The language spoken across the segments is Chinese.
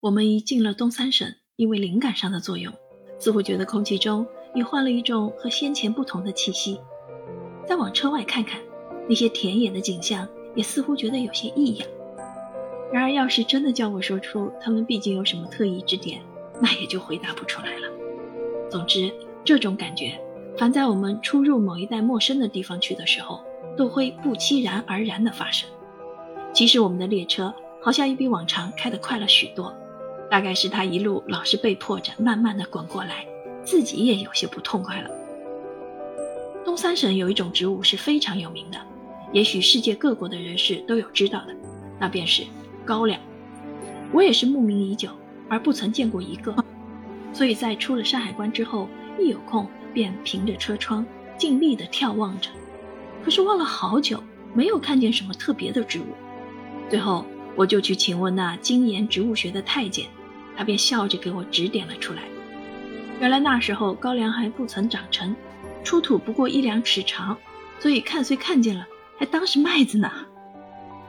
我们一进了东三省，因为灵感上的作用，似乎觉得空气中已换了一种和先前不同的气息。再往车外看看，那些田野的景象也似乎觉得有些异样。然而，要是真的叫我说出他们毕竟有什么特异之点，那也就回答不出来了。总之，这种感觉，凡在我们出入某一带陌生的地方去的时候，都会不期然而然地发生。即使，我们的列车好像也比往常开得快了许多。大概是他一路老是被迫着慢慢的滚过来，自己也有些不痛快了。东三省有一种植物是非常有名的，也许世界各国的人士都有知道的，那便是高粱。我也是慕名已久，而不曾见过一个，所以在出了山海关之后，一有空便凭着车窗尽力的眺望着，可是望了好久，没有看见什么特别的植物，最后我就去请问那精研植物学的太监。他便笑着给我指点了出来。原来那时候高粱还不曾长成，出土不过一两尺长，所以看虽看见了，还当是麦子呢。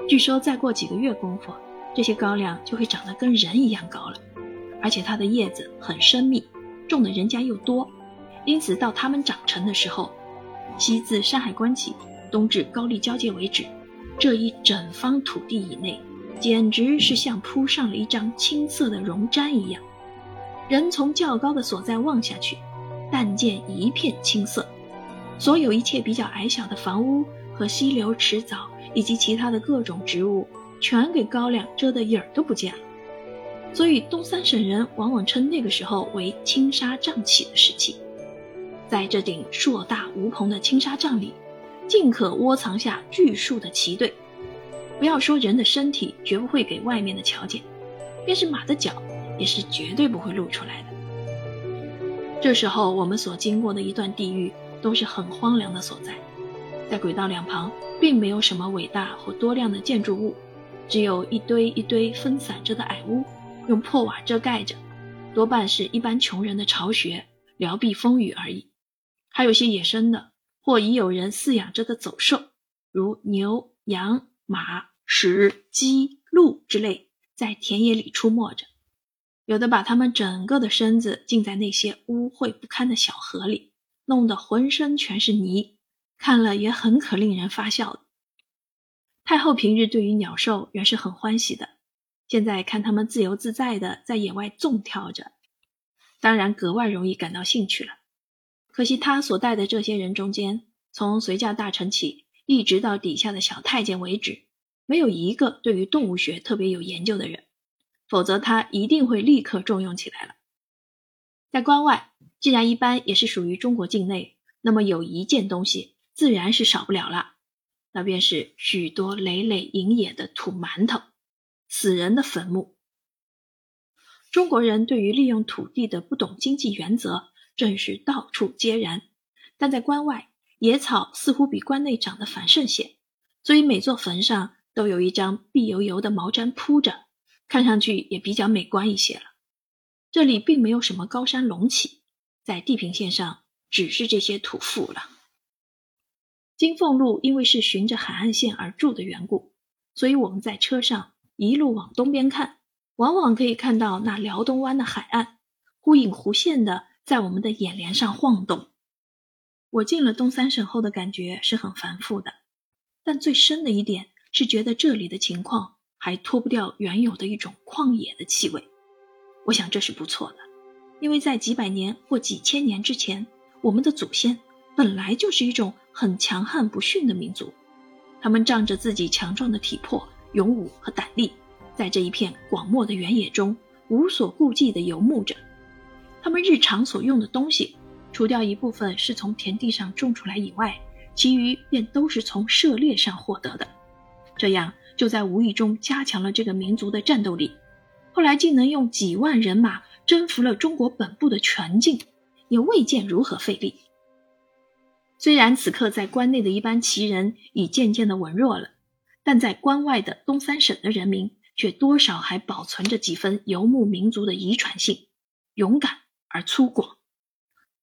据说再过几个月功夫，这些高粱就会长得跟人一样高了，而且它的叶子很深密，种的人家又多，因此到它们长成的时候，西自山海关起，东至高丽交界为止，这一整方土地以内。简直是像铺上了一张青色的绒毡一样，人从较高的所在望下去，但见一片青色，所有一切比较矮小的房屋和溪流、池藻以及其他的各种植物，全给高粱遮得影儿都不见了。所以东三省人往往称那个时候为青纱帐起的时期。在这顶硕大无朋的青纱帐里，尽可窝藏下巨数的旗队。不要说人的身体绝不会给外面的瞧见，便是马的脚也是绝对不会露出来的。这时候我们所经过的一段地域都是很荒凉的所在，在轨道两旁并没有什么伟大或多亮的建筑物，只有一堆一堆分散着的矮屋，用破瓦遮盖着，多半是一般穷人的巢穴，聊避风雨而已。还有些野生的或已有人饲养着的走兽，如牛、羊。马、石、鸡、鹿之类在田野里出没着，有的把它们整个的身子浸在那些污秽不堪的小河里，弄得浑身全是泥，看了也很可令人发笑的。太后平日对于鸟兽原是很欢喜的，现在看它们自由自在的在野外纵跳着，当然格外容易感到兴趣了。可惜他所带的这些人中间，从随驾大臣起。一直到底下的小太监为止，没有一个对于动物学特别有研究的人，否则他一定会立刻重用起来了。在关外，既然一般也是属于中国境内，那么有一件东西自然是少不了了，那便是许多累累营野的土馒头、死人的坟墓。中国人对于利用土地的不懂经济原则，正是到处皆然，但在关外。野草似乎比关内长得繁盛些，所以每座坟上都有一张碧油油的毛毡铺着，看上去也比较美观一些了。这里并没有什么高山隆起，在地平线上只是这些土阜了。金凤路因为是循着海岸线而筑的缘故，所以我们在车上一路往东边看，往往可以看到那辽东湾的海岸，忽隐忽现的在我们的眼帘上晃动。我进了东三省后的感觉是很繁复的，但最深的一点是觉得这里的情况还脱不掉原有的一种旷野的气味。我想这是不错的，因为在几百年或几千年之前，我们的祖先本来就是一种很强悍不驯的民族，他们仗着自己强壮的体魄、勇武和胆力，在这一片广袤的原野中无所顾忌地游牧着，他们日常所用的东西。除掉一部分是从田地上种出来以外，其余便都是从狩猎上获得的。这样就在无意中加强了这个民族的战斗力。后来竟能用几万人马征服了中国本部的全境，也未见如何费力。虽然此刻在关内的一般旗人已渐渐的文弱了，但在关外的东三省的人民却多少还保存着几分游牧民族的遗传性，勇敢而粗犷。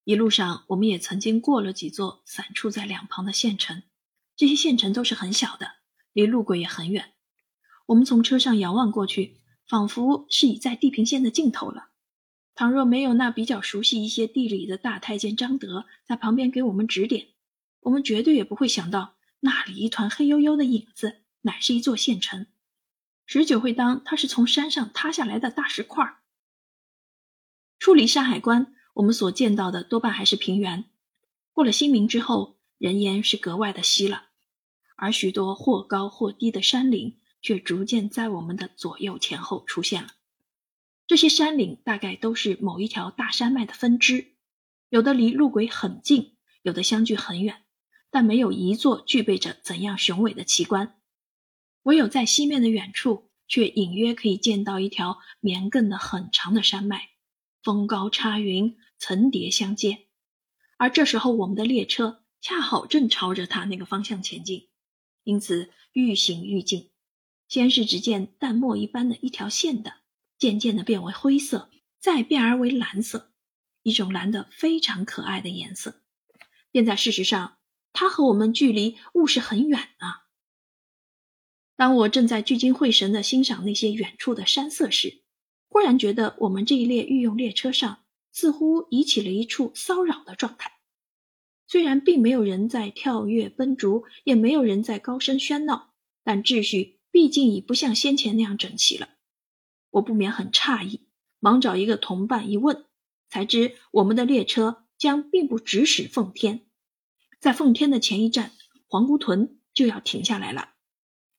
一路上，我们也曾经过了几座散处在两旁的县城，这些县城都是很小的，离路轨也很远。我们从车上遥望过去，仿佛是已在地平线的尽头了。倘若没有那比较熟悉一些地理的大太监张德在旁边给我们指点，我们绝对也不会想到那里一团黑黝黝的影子乃是一座县城，十九会当它是从山上塌下来的大石块。出离山海关，我们所见到的多半还是平原。过了新明之后，人烟是格外的稀了，而许多或高或低的山岭却逐渐在我们的左右前后出现了。这些山岭大概都是某一条大山脉的分支，有的离路轨很近，有的相距很远，但没有一座具备着怎样雄伟的奇观。唯有在西面的远处，却隐约可以见到一条绵亘的很长的山脉，峰高插云，层叠相接。而这时候，我们的列车恰好正朝着它那个方向前进，因此愈行愈近。先是只见淡墨一般的一条线的。渐渐的变为灰色，再变而为蓝色，一种蓝的非常可爱的颜色。便在事实上，它和我们距离物是很远啊。当我正在聚精会神的欣赏那些远处的山色时，忽然觉得我们这一列御用列车上似乎已起了一处骚扰的状态。虽然并没有人在跳跃奔逐，也没有人在高声喧闹，但秩序毕竟已不像先前那样整齐了。我不免很诧异，忙找一个同伴一问，才知我们的列车将并不直驶奉天，在奉天的前一站黄姑屯就要停下来了。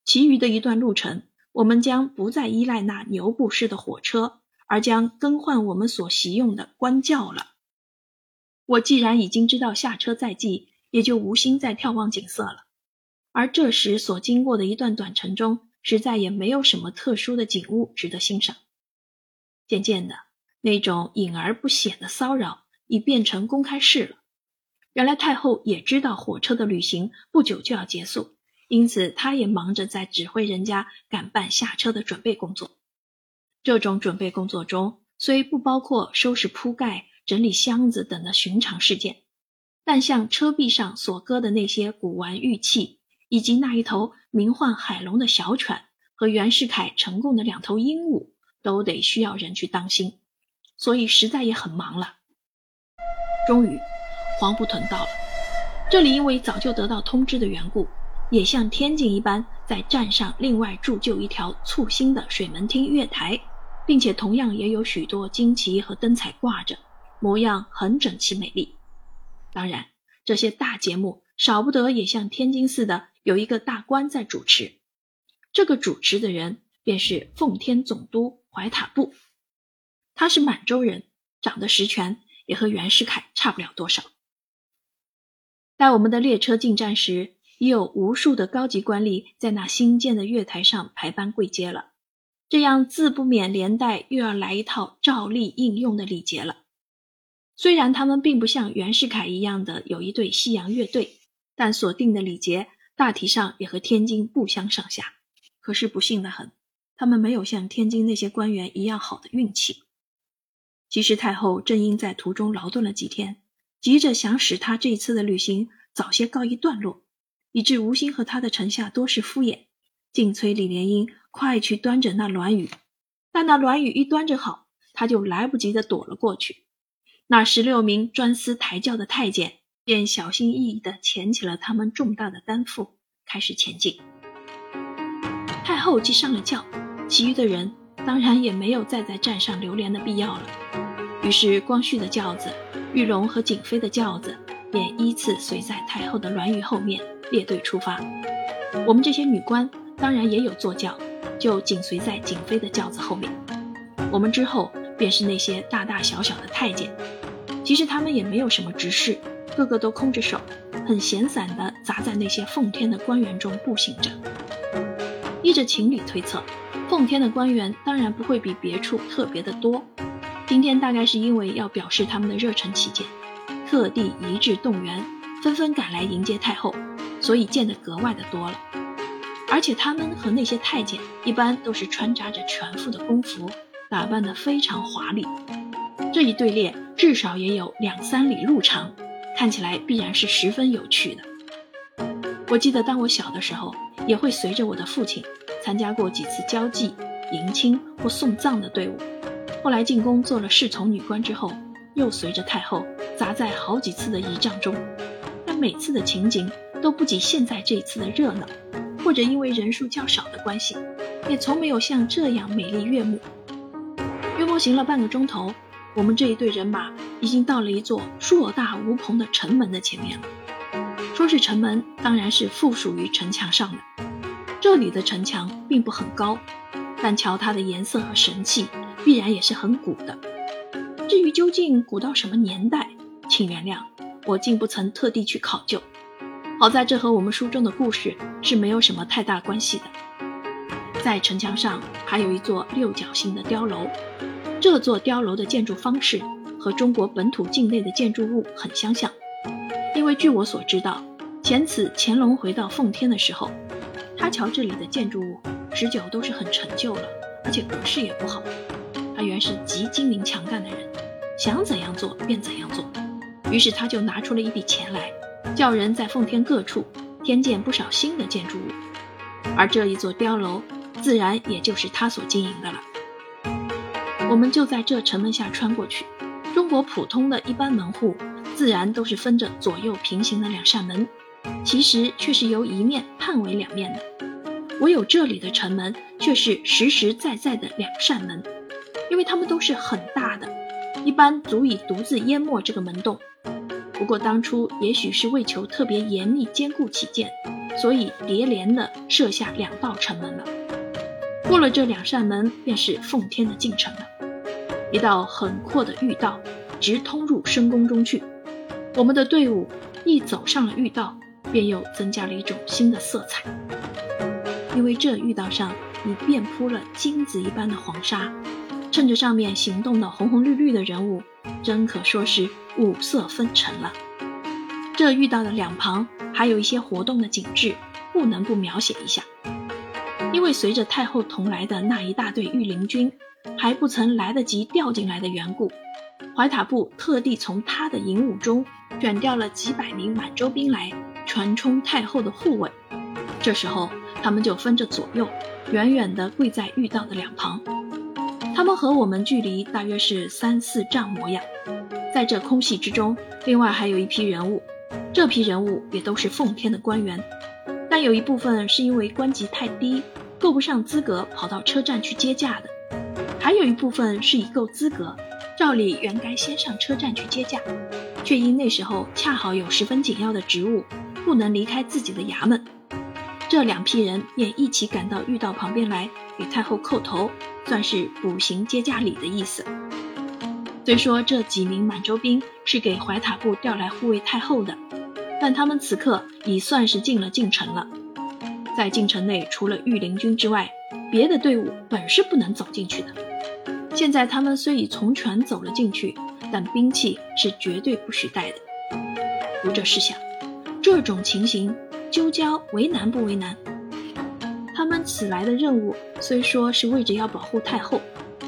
其余的一段路程，我们将不再依赖那牛布式的火车，而将更换我们所习用的官轿了。我既然已经知道下车在即，也就无心再眺望景色了。而这时所经过的一段短程中，实在也没有什么特殊的景物值得欣赏。渐渐的，那种隐而不显的骚扰已变成公开事了。原来太后也知道火车的旅行不久就要结束，因此她也忙着在指挥人家赶办下车的准备工作。这种准备工作中虽不包括收拾铺盖、整理箱子等的寻常事件，但像车壁上所搁的那些古玩玉器。以及那一头名唤海龙的小犬和袁世凯呈供的两头鹦鹉，都得需要人去当心，所以实在也很忙了。终于，黄埔屯到了。这里因为早就得到通知的缘故，也像天津一般，在站上另外铸就一条簇新的水门厅月台，并且同样也有许多旌旗和灯彩挂着，模样很整齐美丽。当然，这些大节目少不得也像天津似的。有一个大官在主持，这个主持的人便是奉天总督怀塔布，他是满洲人，长得实权，也和袁世凯差不了多少。待我们的列车进站时，已有无数的高级官吏在那新建的月台上排班跪接了，这样自不免连带又要来一套照例应用的礼节了。虽然他们并不像袁世凯一样的有一队西洋乐队，但所定的礼节。大体上也和天津不相上下，可是不幸的很，他们没有像天津那些官员一样好的运气。其实太后正因在途中劳顿了几天，急着想使他这次的旅行早些告一段落，以致吴兴和他的臣下多是敷衍，竟催李莲英快去端着那銮舆。但那銮舆一端着好，他就来不及的躲了过去。那十六名专司抬轿的太监。便小心翼翼的捡起了他们重大的担负，开始前进。太后既上了轿，其余的人当然也没有再在站上流连的必要了。于是，光绪的轿子、玉龙和景妃的轿子便依次随在太后的銮舆后面列队出发。我们这些女官当然也有坐轿，就紧随在景妃的轿子后面。我们之后便是那些大大小小的太监，其实他们也没有什么执事。个个都空着手，很闲散地砸在那些奉天的官员中步行着。依着情理推测，奉天的官员当然不会比别处特别的多。今天大概是因为要表示他们的热忱起见，特地一致动员，纷纷赶来迎接太后，所以见得格外的多了。而且他们和那些太监一般都是穿扎着全副的宫服，打扮得非常华丽。这一队列至少也有两三里路长。看起来必然是十分有趣的。我记得当我小的时候，也会随着我的父亲参加过几次交际，迎亲或送葬的队伍。后来进宫做了侍从女官之后，又随着太后砸在好几次的仪仗中，但每次的情景都不及现在这一次的热闹，或者因为人数较少的关系，也从没有像这样美丽悦目。约莫行了半个钟头，我们这一队人马已经到了一座硕大无朋的城门的前面了。说是城门，当然是附属于城墙上的。这里的城墙并不很高，但瞧它的颜色和神气，必然也是很古的。至于究竟古到什么年代，请原谅我竟不曾特地去考究。好在这和我们书中的故事是没有什么太大关系的。在城墙上还有一座六角形的碉楼，这座碉楼的建筑方式和中国本土境内的建筑物很相像。因为据我所知道，前此乾隆回到奉天的时候，他瞧这里的建筑物十九都是很陈旧了，而且格式也不好。他原是极精明强干的人，想怎样做便怎样做。于是他就拿出了一笔钱来，叫人在奉天各处添建不少新的建筑物，而这一座碉楼自然也就是他所经营的了。我们就在这城门下穿过去，中国普通的一般门户。自然都是分着左右平行的两扇门，其实却是由一面判为两面的。唯有这里的城门却是实实在在的两扇门，因为它们都是很大的，一般足以独自淹没这个门洞。不过当初也许是为求特别严密坚固起见，所以叠连的设下两道城门了。过了这两扇门，便是奉天的进城了，一道很阔的御道，直通入深宫中去。我们的队伍一走上了御道，便又增加了一种新的色彩，因为这御道上已遍铺了金子一般的黄沙，趁着上面行动的红红绿绿的人物，真可说是五色纷呈了。这御道的两旁还有一些活动的景致，不能不描写一下。因为随着太后同来的那一大队御林军还不曾来得及调进来的缘故，怀塔部特地从他的营伍中。选调了几百名满洲兵来传充太后的护卫，这时候他们就分着左右，远远地跪在御道的两旁。他们和我们距离大约是三四丈模样。在这空隙之中，另外还有一批人物，这批人物也都是奉天的官员，但有一部分是因为官级太低，够不上资格跑到车站去接驾的；还有一部分是已够资格，照理原该先上车站去接驾。却因那时候恰好有十分紧要的职务，不能离开自己的衙门。这两批人便一起赶到御道旁边来，给太后叩头，算是补行接驾礼的意思。虽说这几名满洲兵是给怀塔部调来护卫太后的，但他们此刻已算是进了京城了。在京城内，除了御林军之外，别的队伍本是不能走进去的。现在他们虽已从权走了进去。但兵器是绝对不许带的。读者试想，这种情形，究竟为难不为难？此来的任务虽说是为着要保护太后，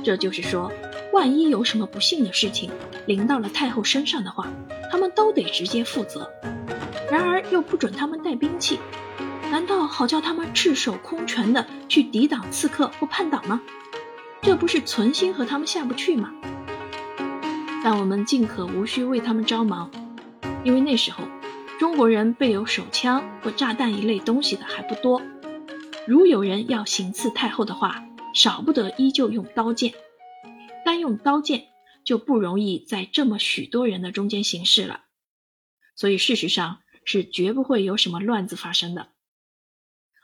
这就是说，万一有什么不幸的事情临到了太后身上的话，他们都得直接负责。然而又不准他们带兵器，难道好叫他们赤手空拳的去抵挡刺客或叛党吗？这不是存心和他们下不去吗？但我们尽可无需为他们着忙，因为那时候中国人备有手枪或炸弹一类东西的还不多。如有人要行刺太后的话，少不得依旧用刀剑。单用刀剑就不容易在这么许多人的中间行事了，所以事实上是绝不会有什么乱子发生的。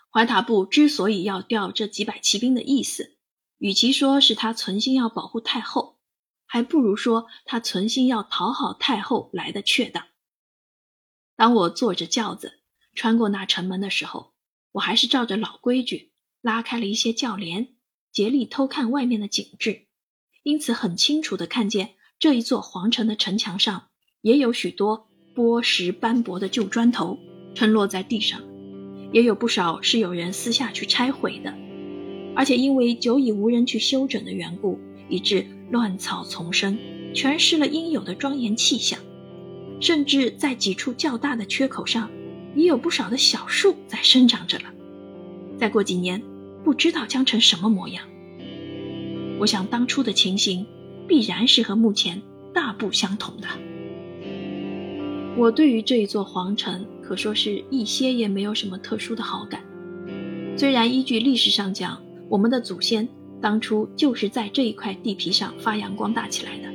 怀塔部之所以要调这几百骑兵的意思，与其说是他存心要保护太后。还不如说他存心要讨好太后来的确当。当我坐着轿子穿过那城门的时候，我还是照着老规矩拉开了一些轿帘，竭力偷看外面的景致，因此很清楚地看见这一座皇城的城墙上也有许多剥蚀斑驳的旧砖头沉落在地上，也有不少是有人私下去拆毁的，而且因为久已无人去修整的缘故。以致乱草丛生，全失了应有的庄严气象。甚至在几处较大的缺口上，也有不少的小树在生长着了。再过几年，不知道将成什么模样。我想当初的情形必然是和目前大不相同的。我对于这一座皇城可说是一些也没有什么特殊的好感。虽然依据历史上讲，我们的祖先当初就是在这一块地皮上发扬光大起来的，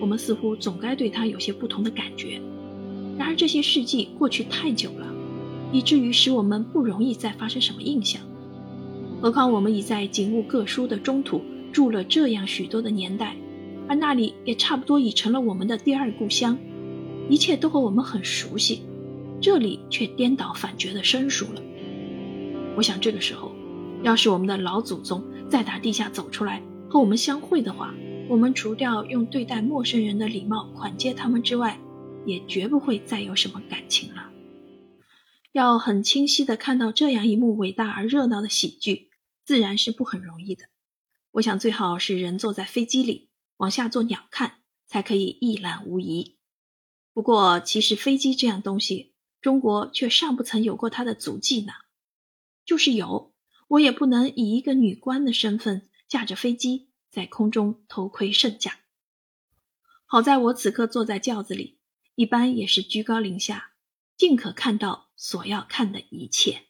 我们似乎总该对它有些不同的感觉。然而这些事迹过去太久了，以至于使我们不容易再发生什么印象。何况我们已在景物各殊的中土住了这样许多的年代，而那里也差不多已成了我们的第二故乡，一切都和我们很熟悉，这里却颠倒反觉的生疏了。我想这个时候，要是我们的老祖宗再打地下走出来和我们相会的话，我们除掉用对待陌生人的礼貌款接他们之外，也绝不会再有什么感情了。要很清晰地看到这样一幕伟大而热闹的喜剧，自然是不很容易的。我想最好是人坐在飞机里往下做鸟看，才可以一览无遗。不过，其实飞机这样东西，中国却尚不曾有过它的足迹呢。就是有，我也不能以一个女官的身份驾着飞机在空中偷窥圣驾。好在我此刻坐在轿子里，一般也是居高临下，尽可看到所要看的一切。